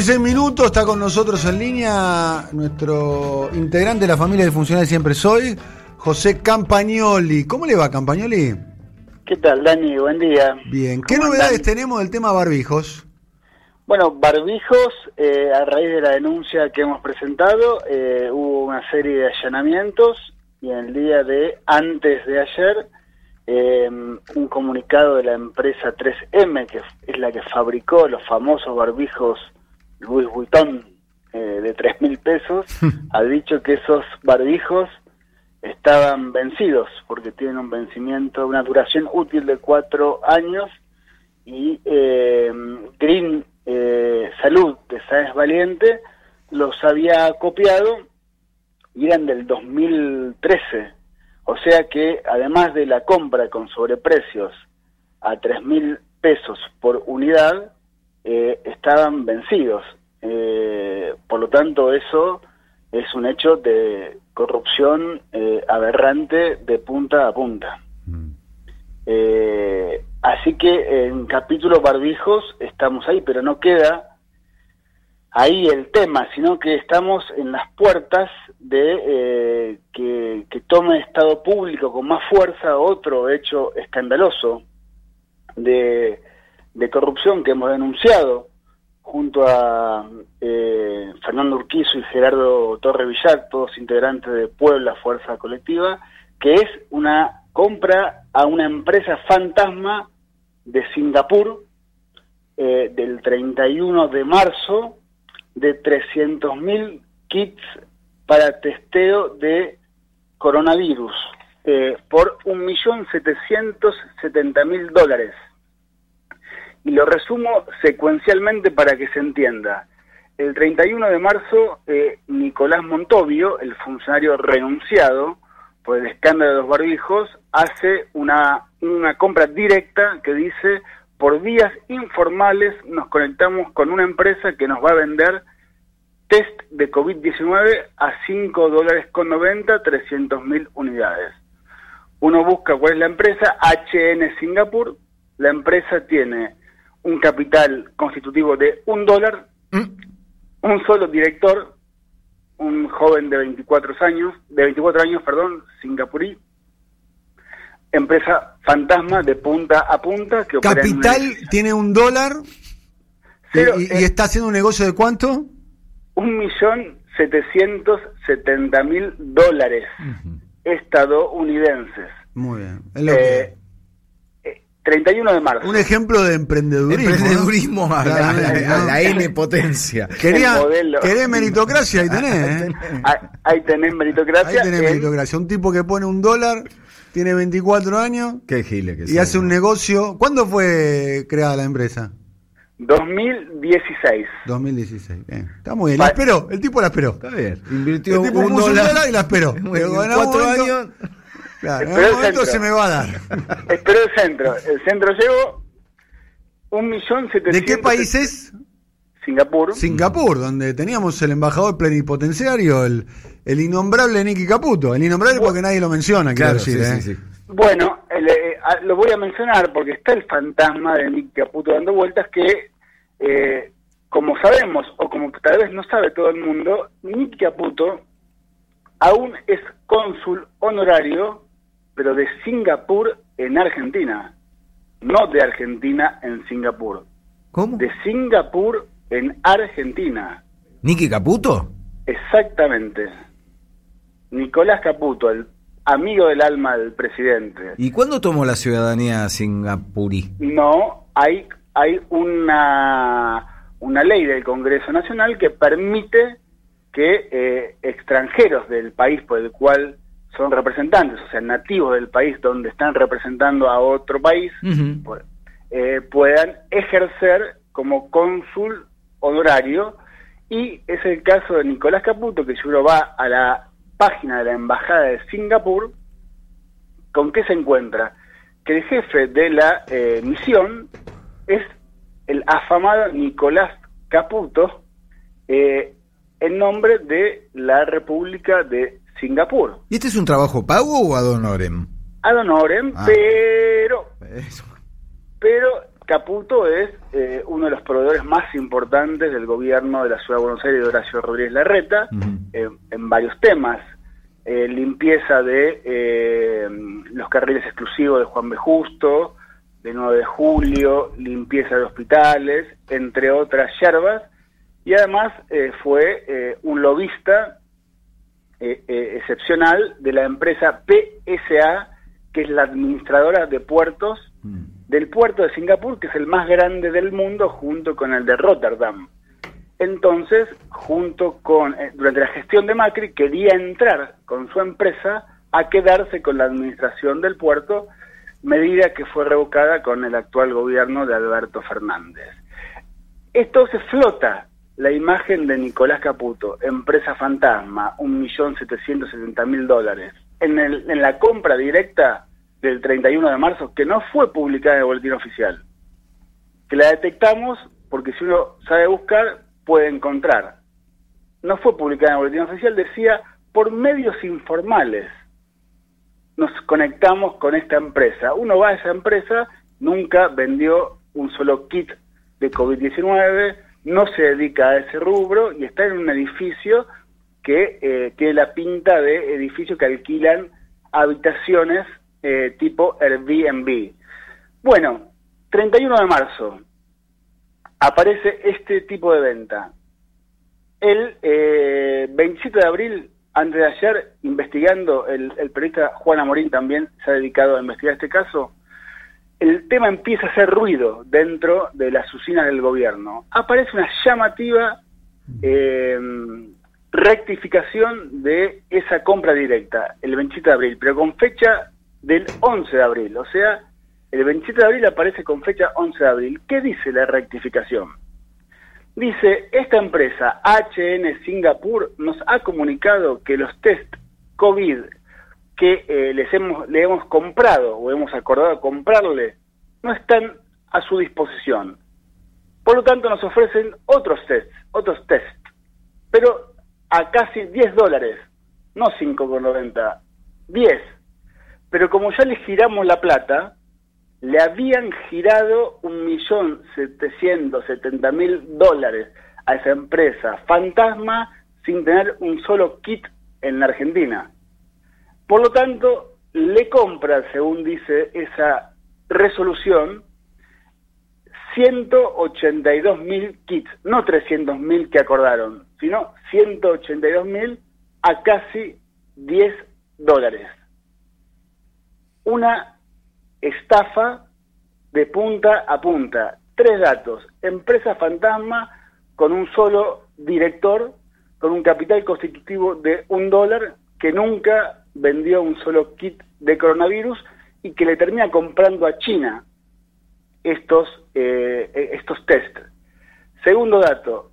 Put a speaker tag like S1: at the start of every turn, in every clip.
S1: y 6 minutos, está con nosotros en línea nuestro integrante de la familia de Funcional Siempre Soy, José Campagnoli. ¿Cómo le va, Campagnoli?
S2: ¿Qué tal, Dani? Buen día.
S1: Bien. ¿Qué novedades tenemos del tema barbijos?
S2: Bueno, barbijos, eh, a raíz de la denuncia que hemos presentado, eh, hubo una serie de allanamientos y en el día de antes de ayer, eh, un comunicado de la empresa 3M, que es la que fabricó los famosos barbijos Louis Vuitton de 3 mil pesos, ha dicho que esos barbijos estaban vencidos, porque tienen un vencimiento, una duración útil de cuatro años, y Green eh, Salud de Sáenz Valiente los había copiado y eran del 2013. O sea que además de la compra con sobreprecios a tres mil pesos por unidad, eh, estaban vencidos. Eh, por lo tanto, eso es un hecho de corrupción aberrante de punta a punta. Mm. Así que en capítulo barbijos estamos ahí, pero no queda ahí el tema, sino que estamos en las puertas de eh, que, tome Estado público con más fuerza otro hecho escandaloso de, corrupción que hemos denunciado junto a eh, Fernando Urquizo y Gerardo Torre Villar, todos integrantes de Puebla Fuerza Colectiva, que es una compra a una empresa fantasma de Singapur eh, del 31 de marzo de 300.000 kits para testeo de coronavirus eh, por 1.770.000 dólares. Y lo resumo secuencialmente para que se entienda. El 31 de marzo, eh, Nicolás Montovio, el funcionario renunciado, por el escándalo de los barbijos, hace una, una compra directa que dice, por vías informales nos conectamos con una empresa que nos va a vender test de COVID-19 a 5 dólares con 90, 300 mil unidades. Uno busca cuál es la empresa, HN Singapur, la empresa tiene un capital constitutivo de un dólar, mm. un solo director, un joven de 24 años, de 24 años, perdón, singapurí, empresa fantasma de punta a punta que
S1: Capital tiene un dólar y, está haciendo un negocio de cuánto?
S2: Un millón setecientos setenta mil dólares estadounidenses.
S1: Muy bien.
S2: 31 de marzo.
S1: Un ejemplo de emprendedurismo.
S3: Emprendedurismo a, la, N potencia.
S1: Quería, querés meritocracia, ahí tenés. ¿eh?
S2: Ahí tenés meritocracia.
S1: Ahí tenés meritocracia. Un tipo que pone un dólar, tiene 24 años.
S3: Qué gile que
S1: Y hace un negocio. ¿Cuándo fue creada la empresa?
S2: 2016.
S1: 2016, bien. Está muy bien. La esperó, el tipo la esperó.
S3: Está bien. Invirtió
S1: el tipo un, dólar, y la esperó.
S3: Pero cuatro años
S1: Claro, en momento se me va a dar.
S2: Espero el centro. El centro llevo un millón setecientos...
S1: ¿De qué país es?
S2: Singapur.
S1: Singapur, donde teníamos el embajador plenipotenciario, el, el innombrable Nicky Caputo. El innombrable porque nadie lo menciona, quiero decir. ¿eh?
S2: Bueno, eh, lo voy a mencionar porque está el fantasma de Nicky Caputo dando vueltas que, eh, como sabemos, o como tal vez no sabe todo el mundo, Nicky Caputo aún es cónsul honorario pero de Singapur en Argentina, no de Argentina en Singapur.
S3: ¿Cómo?
S2: De Singapur en Argentina.
S3: ¿Niki Caputo?
S2: Exactamente. Nicolás Caputo, el amigo del alma del presidente.
S3: ¿Y cuándo tomó la ciudadanía singapurí?
S2: No, hay, hay una, una ley del Congreso Nacional que permite que eh, extranjeros del país por el cual son representantes, o sea, nativos del país donde están representando a otro país, eh, puedan ejercer como cónsul honorario. Y es el caso de Nicolás Caputo, que si uno va a la página de la Embajada de Singapur, ¿con qué se encuentra? Que el jefe de la eh, misión es el afamado Nicolás Caputo, eh, en nombre de la República de Singapur.
S3: ¿Y este es un trabajo pago o ad honorem?
S2: Ad honorem, ah. pero... Pero Caputo es eh, uno de los proveedores más importantes del gobierno de la Ciudad de Buenos Aires de Horacio Rodríguez Larreta eh, en varios temas. Eh, limpieza de eh, los carriles exclusivos de Juan B. Justo, de 9 de julio, limpieza de hospitales, entre otras yerbas, y además fue un lobista eh, eh, excepcional de la empresa PSA, que es la administradora de puertos
S3: Mm.
S2: del puerto de Singapur, que es el más grande del mundo, junto con el de Rotterdam. Entonces, junto con, eh, durante la gestión de Macri, quería entrar con su empresa a quedarse con la administración del puerto, medida que fue revocada con el actual gobierno de Alberto Fernández. Esto se flota la imagen de Nicolás Caputo, empresa fantasma, 1.770.000 dólares, en, el, en la compra directa del 31 de marzo, que no fue publicada en el boletín oficial, que la detectamos porque si uno sabe buscar, puede encontrar. No fue publicada en el boletín oficial, decía, por medios informales nos conectamos con esta empresa. Uno va a esa empresa, nunca vendió un solo kit de COVID-19, no se dedica a ese rubro y está en un edificio que eh, tiene la pinta de edificio que alquilan habitaciones eh, tipo Airbnb. Bueno, 31 de marzo aparece este tipo de venta. El eh, 27 de abril, antes de ayer, investigando, el, el periodista Juan Amorín también se ha dedicado a investigar este caso, el tema empieza a hacer ruido dentro de las usinas del gobierno. Aparece una llamativa eh, rectificación de esa compra directa, el 27 de abril, pero con fecha del 11 de abril. O sea, el 27 de abril aparece con fecha 11 de abril. ¿Qué dice la rectificación? Dice, esta empresa HN Singapur nos ha comunicado que los test COVID que eh, les hemos, le hemos comprado o hemos acordado comprarle no están a su disposición. Por lo tanto, nos ofrecen otros tests, otros test, pero a casi 10 dólares, no 5,90, 10. Pero como ya le giramos la plata, le habían girado un millón setecientos setenta mil dólares a esa empresa fantasma sin tener un solo kit en la Argentina. Por lo tanto, le compra, según dice esa resolución, 182 mil kits, no 300 mil que acordaron, sino 182 mil a casi 10 dólares. Una estafa de punta a punta. Tres datos. Empresa fantasma con un solo director, con un capital constitutivo de un dólar, que nunca vendió un solo kit de coronavirus y que le termina comprando a China estos, eh, estos test. Segundo dato,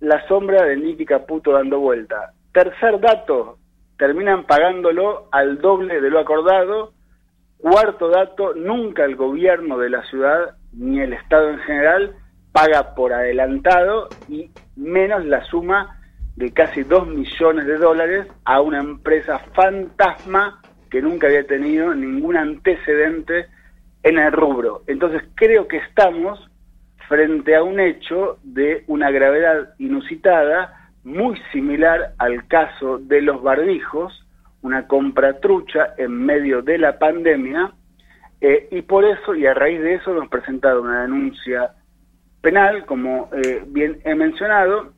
S2: la sombra de Nicky Caputo dando vuelta. Tercer dato, terminan pagándolo al doble de lo acordado. Cuarto dato, nunca el gobierno de la ciudad ni el Estado en general paga por adelantado y menos la suma de casi 2 millones de dólares a una empresa fantasma que nunca había tenido ningún antecedente en el rubro. Entonces creo que estamos frente a un hecho de una gravedad inusitada, muy similar al caso de los barbijos, una compra trucha en medio de la pandemia, eh, y por eso, y a raíz de eso, hemos presentado una denuncia penal, como eh, bien he mencionado,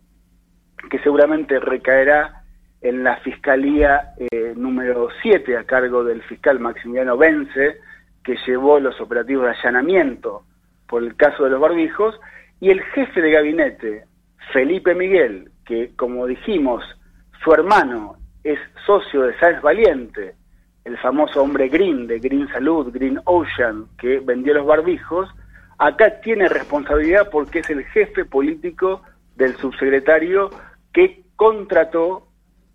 S2: que seguramente recaerá en la Fiscalía eh, número 7 a cargo del fiscal Maximiliano Vence, que llevó los operativos de allanamiento por el caso de los barbijos, y el jefe de gabinete, Felipe Miguel, que como dijimos, su hermano es socio de Sáenz Valiente, el famoso hombre Green de Green Salud, Green Ocean, que vendió los barbijos, acá tiene responsabilidad porque es el jefe político del subsecretario que contrató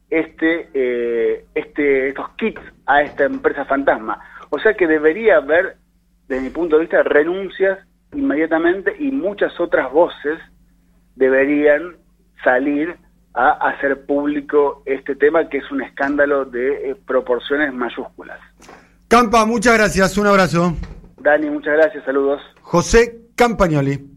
S2: este, eh, este, estos kits a esta empresa fantasma. O sea que debería haber, desde mi punto de vista, renuncias inmediatamente y muchas otras voces deberían salir a hacer público este tema que es un escándalo de eh, proporciones mayúsculas.
S1: Campa, muchas gracias, un abrazo.
S2: Dani, muchas gracias, saludos.
S1: José Campagnoli.